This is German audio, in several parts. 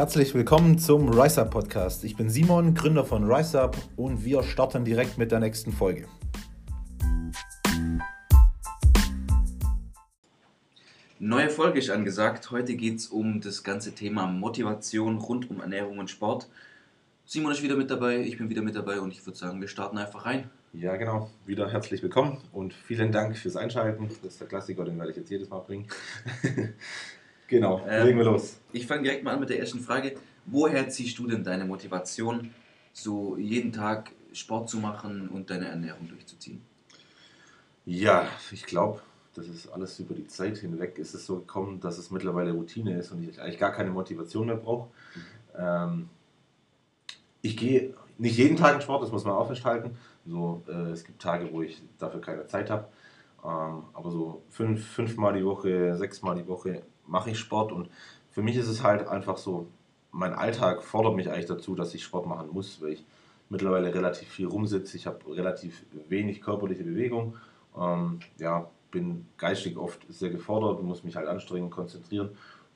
Herzlich willkommen zum RiseUp Podcast. Ich bin Simon, Gründer von RiseUp und wir starten direkt mit der nächsten Folge. Neue Folge ist angesagt. Heute geht es um das ganze Thema Motivation rund um Ernährung und Sport. Simon ist wieder mit dabei, ich bin wieder mit dabei und ich würde sagen, wir starten einfach rein. Ja, genau. Wieder herzlich willkommen und vielen Dank fürs Einschalten. Das ist der Klassiker, den werde ich jetzt jedes Mal bringen. genau, ähm, legen wir los. Ich fange direkt mal an mit der ersten Frage. Woher ziehst du denn deine Motivation, so jeden Tag Sport zu machen und deine Ernährung durchzuziehen? Ja, ich glaube, das ist alles über die Zeit hinweg ist es so gekommen, dass es mittlerweile Routine ist und ich eigentlich gar keine Motivation mehr brauche. Mhm. Ähm, ich gehe nicht jeden Tag in Sport, das muss man auch festhalten. So, äh, es gibt Tage, wo ich dafür keine Zeit habe. Ähm, aber so fünf, fünfmal die Woche, sechsmal die Woche mache ich Sport und für mich ist es halt einfach so, mein Alltag fordert mich eigentlich dazu, dass ich Sport machen muss, weil ich mittlerweile relativ viel rumsitze. Ich habe relativ wenig körperliche Bewegung. Ähm, ja, bin geistig oft sehr gefordert, muss mich halt anstrengen, konzentrieren.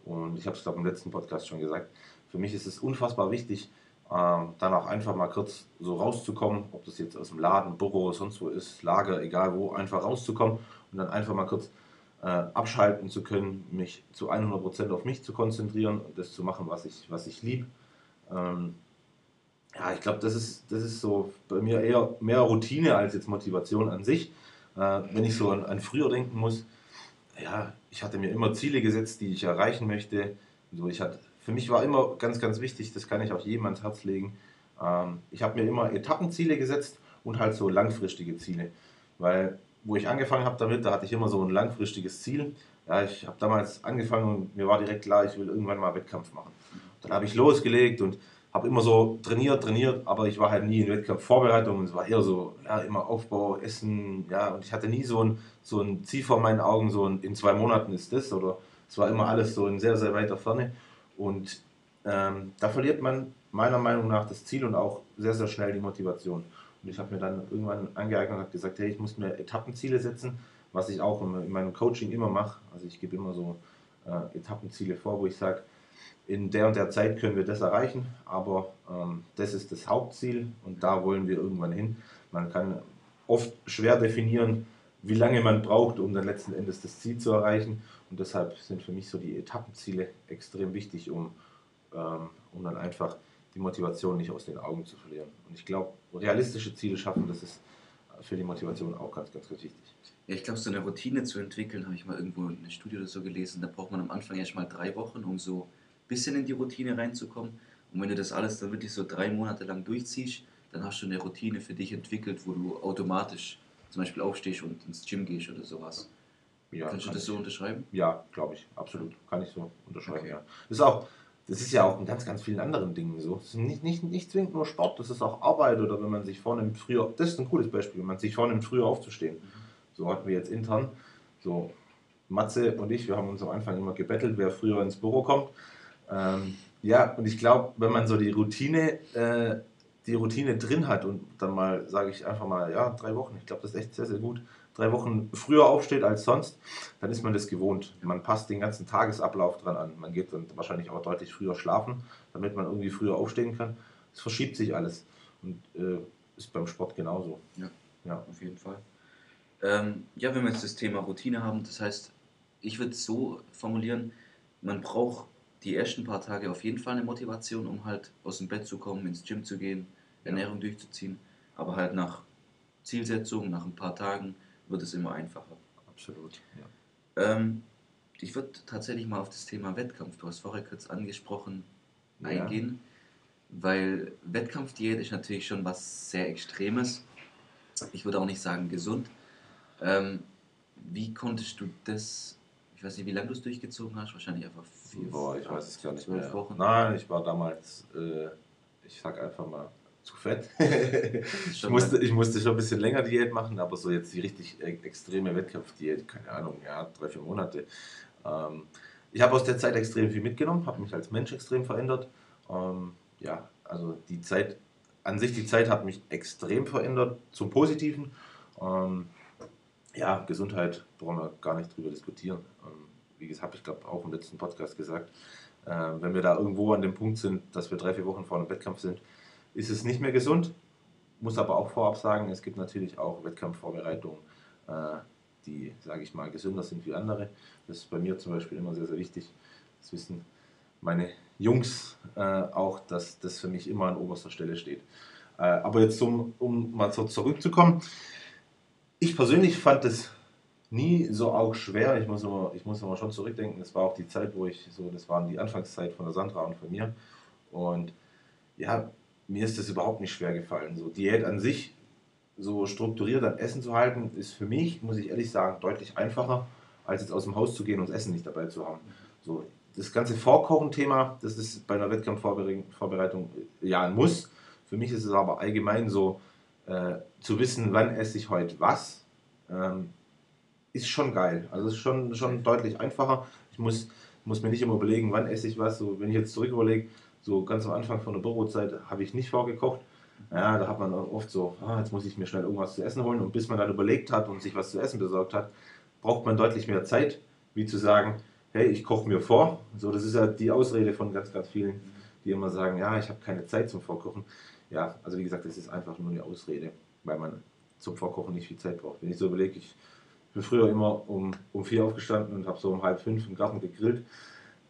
Und ich habe es, glaube im letzten Podcast schon gesagt. Für mich ist es unfassbar wichtig, ähm, dann auch einfach mal kurz so rauszukommen, ob das jetzt aus dem Laden, Büro, sonst wo ist, Lager, egal wo, einfach rauszukommen und dann einfach mal kurz abschalten zu können, mich zu 100% auf mich zu konzentrieren und das zu machen, was ich, was ich liebe. Ähm, ja, ich glaube, das ist, das ist so bei mir eher mehr Routine als jetzt Motivation an sich. Äh, wenn ich so an, an früher denken muss, ja, ich hatte mir immer Ziele gesetzt, die ich erreichen möchte. So, ich hatte für mich war immer ganz, ganz wichtig, das kann ich auch jedem ans Herz legen. Ähm, ich habe mir immer Etappenziele gesetzt und halt so langfristige Ziele. Weil, wo ich angefangen habe damit, da hatte ich immer so ein langfristiges Ziel. Ja, ich habe damals angefangen und mir war direkt klar, ich will irgendwann mal Wettkampf machen. Dann habe ich losgelegt und habe immer so trainiert, trainiert, aber ich war halt nie in Wettkampfvorbereitung. Es war eher so, ja, immer Aufbau, Essen, ja, und ich hatte nie so ein, so ein Ziel vor meinen Augen, so ein, in zwei Monaten ist das, oder es war immer alles so in sehr, sehr weiter Ferne. Und ähm, da verliert man meiner Meinung nach das Ziel und auch sehr, sehr schnell die Motivation. Und ich habe mir dann irgendwann angeeignet und gesagt, hey, ich muss mir Etappenziele setzen, was ich auch in meinem Coaching immer mache. Also ich gebe immer so äh, Etappenziele vor, wo ich sage, in der und der Zeit können wir das erreichen, aber ähm, das ist das Hauptziel und da wollen wir irgendwann hin. Man kann oft schwer definieren, wie lange man braucht, um dann letzten Endes das Ziel zu erreichen. Und deshalb sind für mich so die Etappenziele extrem wichtig, um, ähm, um dann einfach die Motivation nicht aus den Augen zu verlieren. Und ich glaube, realistische Ziele schaffen, das ist für die Motivation auch ganz, ganz, ganz wichtig. Ja, ich glaube, so eine Routine zu entwickeln, habe ich mal irgendwo in einer Studie oder so gelesen, da braucht man am Anfang erst mal drei Wochen, um so ein bisschen in die Routine reinzukommen. Und wenn du das alles dann wirklich so drei Monate lang durchziehst, dann hast du eine Routine für dich entwickelt, wo du automatisch zum Beispiel aufstehst und ins Gym gehst oder sowas. Ja, Kannst du das so unterschreiben? Ja, glaube ich, absolut. Kann ich so unterschreiben, okay. ja. Das ist auch, das ist ja auch in ganz, ganz vielen anderen Dingen so. Es ist nicht, nicht, nicht zwingend nur Sport, das ist auch Arbeit oder wenn man sich vornimmt, früher, das ist ein cooles Beispiel, wenn man sich vornimmt, früher aufzustehen. So hatten wir jetzt intern, so Matze und ich, wir haben uns am Anfang immer gebettelt, wer früher ins Büro kommt. Ähm, ja, und ich glaube, wenn man so die Routine äh, die Routine drin hat und dann mal, sage ich einfach mal, ja, drei Wochen, ich glaube, das ist echt sehr, sehr gut, drei Wochen früher aufsteht als sonst, dann ist man das gewohnt. Man passt den ganzen Tagesablauf dran an. Man geht dann wahrscheinlich auch deutlich früher schlafen, damit man irgendwie früher aufstehen kann. Es verschiebt sich alles und äh, ist beim Sport genauso. Ja, ja. auf jeden Fall. Ähm, ja, wenn wir jetzt das Thema Routine haben, das heißt, ich würde es so formulieren, man braucht die ersten paar Tage auf jeden Fall eine Motivation, um halt aus dem Bett zu kommen, ins Gym zu gehen, Ernährung ja. durchzuziehen. Aber halt nach Zielsetzung, nach ein paar Tagen wird es immer einfacher. Absolut, ja. Ähm, ich würde tatsächlich mal auf das Thema Wettkampf, du hast vorher kurz angesprochen, ja. eingehen, weil Wettkampfdiät ist natürlich schon was sehr Extremes. Ich würde auch nicht sagen gesund. Ähm, wie konntest du das ich weiß nicht, wie lange du es durchgezogen hast, wahrscheinlich einfach vier, Boah, ich weiß es gar nicht mehr. Wochen. Nein, ich war damals, äh, ich sag einfach mal, zu fett. ich, musste, ich musste schon ein bisschen länger Diät machen, aber so jetzt die richtig e-, extreme Wettkampfdiät, keine Ahnung, ja, drei, vier Monate. Ähm, ich habe aus der Zeit extrem viel mitgenommen, habe mich als Mensch extrem verändert. Ähm, ja, also die Zeit, an sich die Zeit hat mich extrem verändert, zum Positiven. Ähm, ja, Gesundheit brauchen wir gar nicht drüber diskutieren. Ähm, wie gesagt, habe ich glaube auch im letzten Podcast gesagt. Äh, wenn wir da irgendwo an dem Punkt sind, dass wir drei, vier Wochen vor einem Wettkampf sind, ist es nicht mehr gesund. Muss aber auch vorab sagen, es gibt natürlich auch Wettkampfvorbereitungen, äh, die, sage ich mal, gesünder sind wie andere. Das ist bei mir zum Beispiel immer sehr, sehr wichtig. Das wissen meine Jungs äh, auch, dass das für mich immer an oberster Stelle steht. Äh, aber jetzt, um, um mal so zurückzukommen, ich persönlich fand es nie so auch schwer. Ich muss immer, ich muss immer schon zurückdenken. Das war auch die Zeit, wo ich so, das waren die Anfangszeit von der Sandra und von mir. Und ja, mir ist das überhaupt nicht schwer gefallen. So Diät an sich, so strukturiert an Essen zu halten, ist für mich, muss ich ehrlich sagen, deutlich einfacher, als jetzt aus dem Haus zu gehen und das Essen nicht dabei zu haben. So, das ganze Vorkochen-Thema, das ist bei einer Wettkampfvorbereitung ja ein Muss. Für mich ist es aber allgemein so, äh, zu wissen, wann esse ich heute was, ähm, ist schon geil. Also ist schon, schon deutlich einfacher. Ich muss, muss mir nicht immer überlegen, wann esse ich was. So, wenn ich jetzt zurück überlege, so ganz am Anfang von der Bürozeit habe ich nicht vorgekocht. Ja, da hat man oft so, ah, jetzt muss ich mir schnell irgendwas zu essen holen. Und bis man dann überlegt hat und sich was zu essen besorgt hat, braucht man deutlich mehr Zeit, wie zu sagen, hey, ich koche mir vor. So, das ist ja die Ausrede von ganz, ganz vielen, die immer sagen, ja, ich habe keine Zeit zum Vorkochen. Ja, also wie gesagt, das ist einfach nur eine Ausrede, weil man zum Vorkochen nicht viel Zeit braucht. Wenn ich so überlege, ich bin früher immer um, um vier aufgestanden und habe so um halb fünf im Garten gegrillt.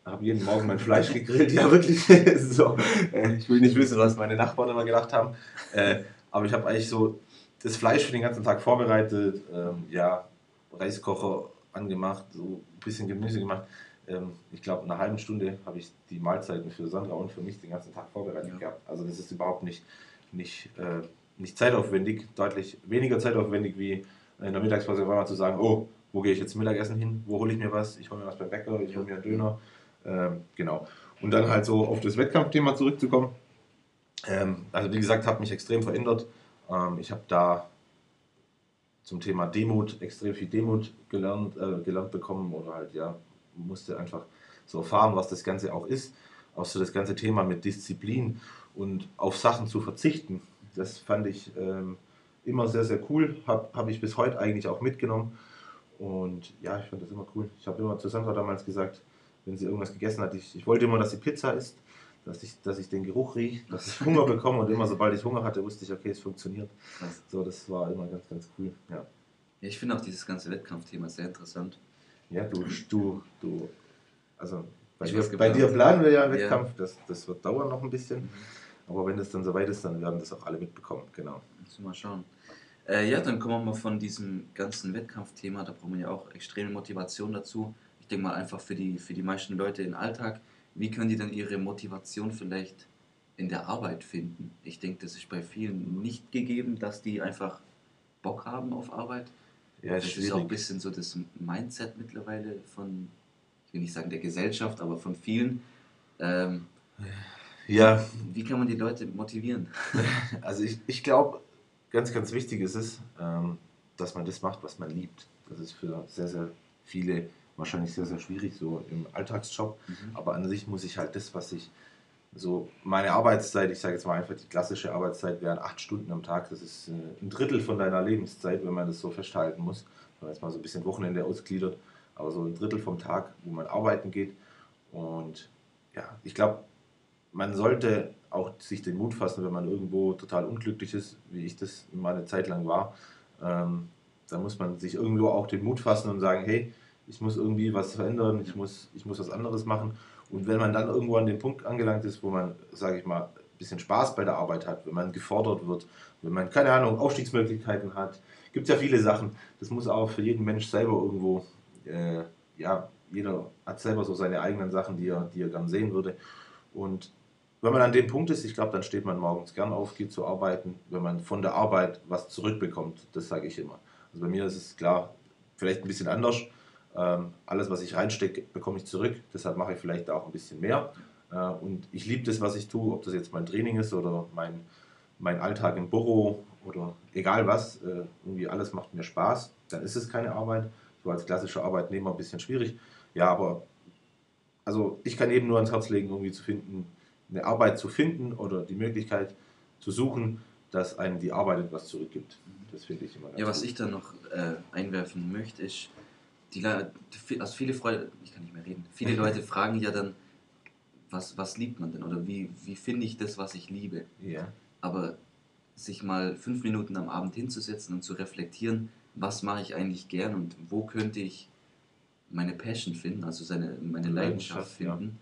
Habe jeden Morgen mein Fleisch gegrillt. Ja, wirklich. so. Äh, ich will nicht wissen, was meine Nachbarn immer gedacht haben. Äh, aber ich habe eigentlich so das Fleisch für den ganzen Tag vorbereitet. Ähm, ja, Reiskocher angemacht, so ein bisschen Gemüse gemacht. Ähm, ich glaube, in einer halben Stunde habe ich die Mahlzeiten für Sandra und für mich den ganzen Tag vorbereitet ja. gehabt. Also das ist überhaupt nicht, nicht, äh, nicht zeitaufwendig, deutlich weniger zeitaufwendig wie in der Mittagspause war mal zu sagen, oh, wo gehe ich jetzt Mittagessen hin, wo hole ich mir was, ich hole mir was beim Bäcker, ich hole mir einen Döner. Ähm, genau. Und dann halt so auf das Wettkampfthema zurückzukommen. Ähm, also wie gesagt, hat mich extrem verändert. Ähm, ich habe da zum Thema Demut extrem viel Demut gelernt, äh, gelernt bekommen oder halt ja, musste einfach so erfahren, was das Ganze auch ist. Auch so das ganze Thema mit Disziplin und auf Sachen zu verzichten. Das fand ich ähm, immer sehr, sehr cool. Habe hab ich bis heute eigentlich auch mitgenommen. Und ja, ich fand das immer cool. Ich habe immer zu Sandra damals gesagt, wenn sie irgendwas gegessen hat, ich, ich wollte immer, dass sie Pizza isst, dass ich, dass ich den Geruch rieche, dass ich Hunger bekomme und immer sobald ich Hunger hatte, wusste ich, okay, es funktioniert. So, das war immer ganz, ganz cool. Ja, ja ich finde auch dieses ganze Wettkampfthema sehr interessant. Ja, du, du, du, also bei, dir, bei dir, planen wir ja einen Wettkampf, ja. Das, das wird dauern noch ein bisschen. Mhm. Aber wenn es dann soweit ist, dann werden das auch alle mitbekommen, genau. mal schauen. Äh, ja, dann kommen wir mal von diesem ganzen Wettkampfthema, da brauchen wir ja auch extreme Motivation dazu. Ich denke mal einfach für die, für die meisten Leute im Alltag, wie können die dann ihre Motivation vielleicht in der Arbeit finden? Ich denke, das ist bei vielen nicht gegeben, dass die einfach Bock haben auf Arbeit. Ja, das schwierig. ist auch ein bisschen so das Mindset mittlerweile von, ich will nicht sagen der Gesellschaft, aber von vielen. Ähm, ja. Wie kann man die Leute motivieren? Also ich, ich glaube, ganz, ganz wichtig ist es, ähm, dass man das macht, was man liebt. Das ist für sehr, sehr viele wahrscheinlich sehr, sehr schwierig, so im Alltagsjob. Mhm. Aber an sich muss ich halt das, was ich, so meine Arbeitszeit, ich sage jetzt mal einfach die klassische Arbeitszeit wären acht Stunden am Tag. Das ist äh, ein Drittel von deiner Lebenszeit, wenn man das so festhalten muss. Wenn man jetzt mal so ein bisschen Wochenende ausgliedert, aber so ein Drittel vom Tag, wo man arbeiten geht. Und ja, ich glaube, man sollte auch sich den Mut fassen, wenn man irgendwo total unglücklich ist, wie ich das mal eine Zeit lang war. Ähm, da muss man sich irgendwo auch den Mut fassen und sagen, hey, ich muss irgendwie was verändern, ich muss, ich muss was anderes machen. Und wenn man dann irgendwo an den Punkt angelangt ist, wo man, sage ich mal, ein bisschen Spaß bei der Arbeit hat, wenn man gefordert wird, wenn man, keine Ahnung, Aufstiegsmöglichkeiten hat, gibt es ja viele Sachen. Das muss auch für jeden Mensch selber irgendwo, äh, ja, jeder hat selber so seine eigenen Sachen, die er, die er gern sehen würde. Und wenn man an dem Punkt ist, ich glaube, dann steht man morgens gern auf, geht zu arbeiten, wenn man von der Arbeit was zurückbekommt. Das sage ich immer. Also bei mir ist es klar, vielleicht ein bisschen anders. Ähm, alles, was ich reinstecke, bekomme ich zurück. Deshalb mache ich vielleicht auch ein bisschen mehr. Äh, und ich liebe das, was ich tue, ob das jetzt mein Training ist oder mein, mein Alltag im Büro oder egal was. Äh, irgendwie alles macht mir Spaß. Dann ist es keine Arbeit. So als klassischer Arbeitnehmer ein bisschen schwierig. Ja, aber also ich kann eben nur ans Herz legen, irgendwie zu finden, eine Arbeit zu finden oder die Möglichkeit zu suchen, dass einem die Arbeit etwas zurückgibt. Das finde ich immer ganz Ja, was gut. ich da noch äh, einwerfen möchte, ist, die, also viele Freunde, ich kann nicht mehr reden, viele Leute fragen ja dann, was, was liebt man denn oder wie, wie finde ich das, was ich liebe. Ja. Aber sich mal fünf Minuten am Abend hinzusetzen und zu reflektieren, was mache ich eigentlich gern und wo könnte ich meine Passion finden, also seine, meine Leidenschaft, Leidenschaft, finden,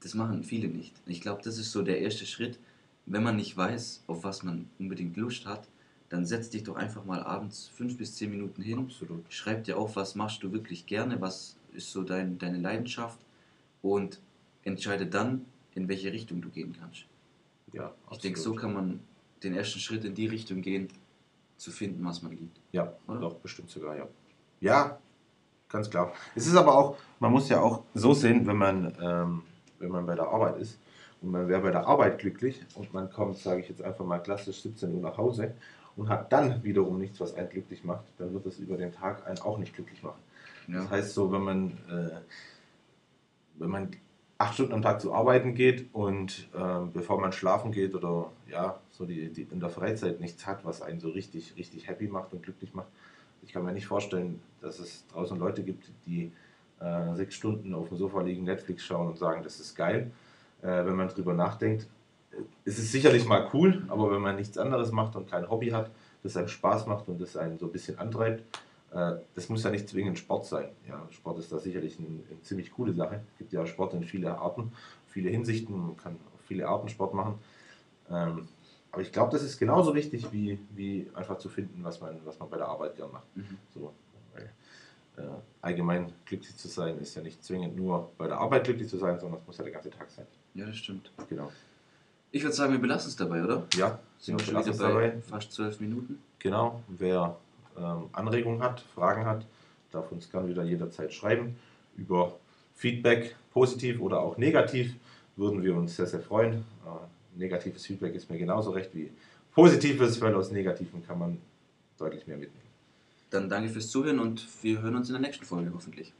das machen viele nicht. Ich glaube, das ist so der erste Schritt. Wenn man nicht weiß, auf was man unbedingt Lust hat, dann setz dich doch einfach mal abends fünf bis zehn Minuten hin, Absolut. schreib dir auf, was machst du wirklich gerne, was ist so dein, deine Leidenschaft und entscheide dann, in welche Richtung du gehen kannst. Ja, Ich denke, so kann man den ersten Schritt in die Richtung gehen, zu finden, was man liebt. Ja, Oder? doch, bestimmt sogar, ja. Ja, ganz klar. Es ist aber auch, man muss ja auch so sehen, wenn man, ähm, wenn man bei der Arbeit ist und man wäre bei der Arbeit glücklich und man kommt, sage ich jetzt einfach mal klassisch 17 Uhr nach Hause und hat dann wiederum nichts, was einen glücklich macht, dann wird das über den Tag einen auch nicht glücklich machen. Das heißt so, wenn man, äh, wenn man acht Stunden am Tag zu arbeiten geht und ähm, bevor man schlafen geht oder ja, so die, die in der Freizeit nichts hat, was einen so richtig, richtig happy macht und glücklich macht. Ich kann mir nicht vorstellen, dass es draußen Leute gibt, die äh, sechs Stunden auf dem Sofa liegen, Netflix schauen und sagen, das ist geil. Äh, wenn man drüber nachdenkt, äh, es ist sicherlich mal cool, aber wenn man nichts anderes macht und kein Hobby hat, das einem Spaß macht und das einen so ein bisschen antreibt, äh, das muss ja nicht zwingend Sport sein. Ja, Sport ist da sicherlich eine, eine ziemlich coole Sache. Es gibt ja Sport in viele Arten, viele Hinsichten. Man kann viele Arten Sport machen. Ähm, aber ich glaube, das ist genauso wichtig, wie, wie einfach zu finden, was man, was man bei der Arbeit gern macht. Mhm. So, weil, äh, allgemein glücklich zu sein ist ja nicht zwingend nur bei der Arbeit glücklich zu sein, sondern es muss ja der ganze Tag sein. Ja, das stimmt. Genau. Ich würde sagen, wir belassen es dabei, oder? Ja, Sind wir schon wieder bei dabei. fast zwölf Minuten? Genau, wer ähm, Anregungen hat, Fragen hat, darf uns gerne wieder jederzeit schreiben. Über Feedback, positiv oder auch negativ, würden wir uns sehr, sehr freuen. Äh, negatives Feedback ist mir genauso recht wie positives, weil aus Negativen kann man deutlich mehr mitnehmen. Dann danke fürs Zuhören und wir hören uns in der nächsten Folge hoffentlich.